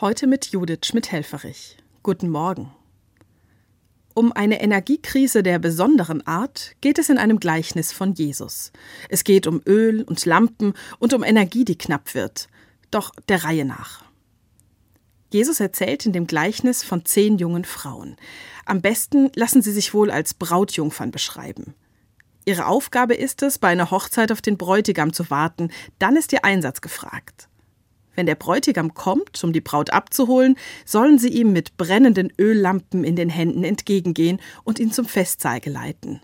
Heute mit Judith Schmidt-Helferich. Guten Morgen. Um eine Energiekrise der besonderen Art geht es in einem Gleichnis von Jesus. Es geht um Öl und Lampen und um Energie, die knapp wird. Doch der Reihe nach. Jesus erzählt in dem Gleichnis von zehn jungen Frauen. Am besten lassen sie sich wohl als Brautjungfern beschreiben. Ihre Aufgabe ist es, bei einer Hochzeit auf den Bräutigam zu warten, dann ist ihr Einsatz gefragt. Wenn der Bräutigam kommt, um die Braut abzuholen, sollen sie ihm mit brennenden Öllampen in den Händen entgegengehen und ihn zum Festsaal geleiten.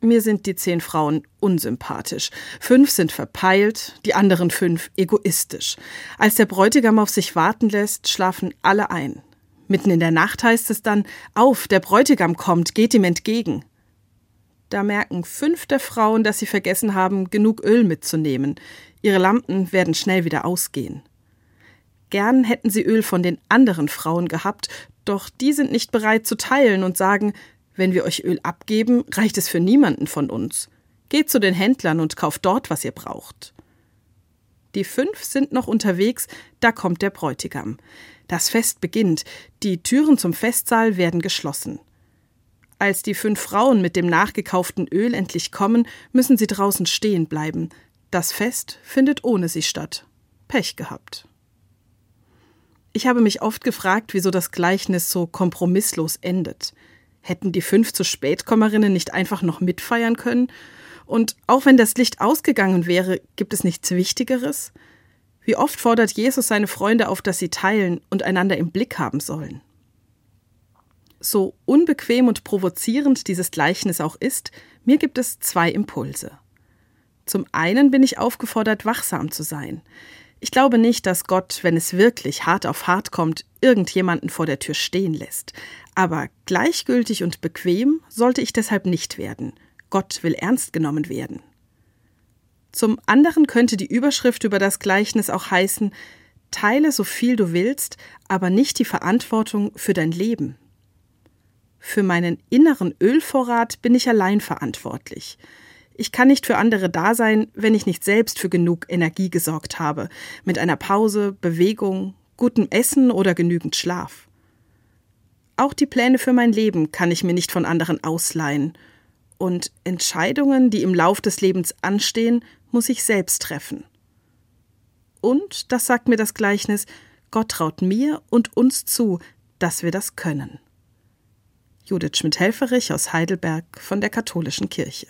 Mir sind die zehn Frauen unsympathisch. Fünf sind verpeilt, die anderen fünf egoistisch. Als der Bräutigam auf sich warten lässt, schlafen alle ein. Mitten in der Nacht heißt es dann, auf, der Bräutigam kommt, geht ihm entgegen. Da merken fünf der Frauen, dass sie vergessen haben, genug Öl mitzunehmen. Ihre Lampen werden schnell wieder ausgehen. Gern hätten sie Öl von den anderen Frauen gehabt, doch die sind nicht bereit zu teilen und sagen, wenn wir euch Öl abgeben, reicht es für niemanden von uns. Geht zu den Händlern und kauft dort, was ihr braucht. Die fünf sind noch unterwegs, da kommt der Bräutigam. Das Fest beginnt, die Türen zum Festsaal werden geschlossen. Als die fünf Frauen mit dem nachgekauften Öl endlich kommen, müssen sie draußen stehen bleiben. Das Fest findet ohne sie statt. Pech gehabt. Ich habe mich oft gefragt, wieso das Gleichnis so kompromisslos endet. Hätten die fünf zu Spätkommerinnen nicht einfach noch mitfeiern können? Und auch wenn das Licht ausgegangen wäre, gibt es nichts Wichtigeres? Wie oft fordert Jesus seine Freunde auf, dass sie teilen und einander im Blick haben sollen? So unbequem und provozierend dieses Gleichnis auch ist, mir gibt es zwei Impulse. Zum einen bin ich aufgefordert, wachsam zu sein. Ich glaube nicht, dass Gott, wenn es wirklich hart auf hart kommt, irgendjemanden vor der Tür stehen lässt. Aber gleichgültig und bequem sollte ich deshalb nicht werden. Gott will ernst genommen werden. Zum anderen könnte die Überschrift über das Gleichnis auch heißen Teile so viel du willst, aber nicht die Verantwortung für dein Leben. Für meinen inneren Ölvorrat bin ich allein verantwortlich. Ich kann nicht für andere da sein, wenn ich nicht selbst für genug Energie gesorgt habe, mit einer Pause, Bewegung, gutem Essen oder genügend Schlaf. Auch die Pläne für mein Leben kann ich mir nicht von anderen ausleihen. Und Entscheidungen, die im Lauf des Lebens anstehen, muss ich selbst treffen. Und, das sagt mir das Gleichnis, Gott traut mir und uns zu, dass wir das können. Judith Schmidt-Helferich aus Heidelberg von der Katholischen Kirche.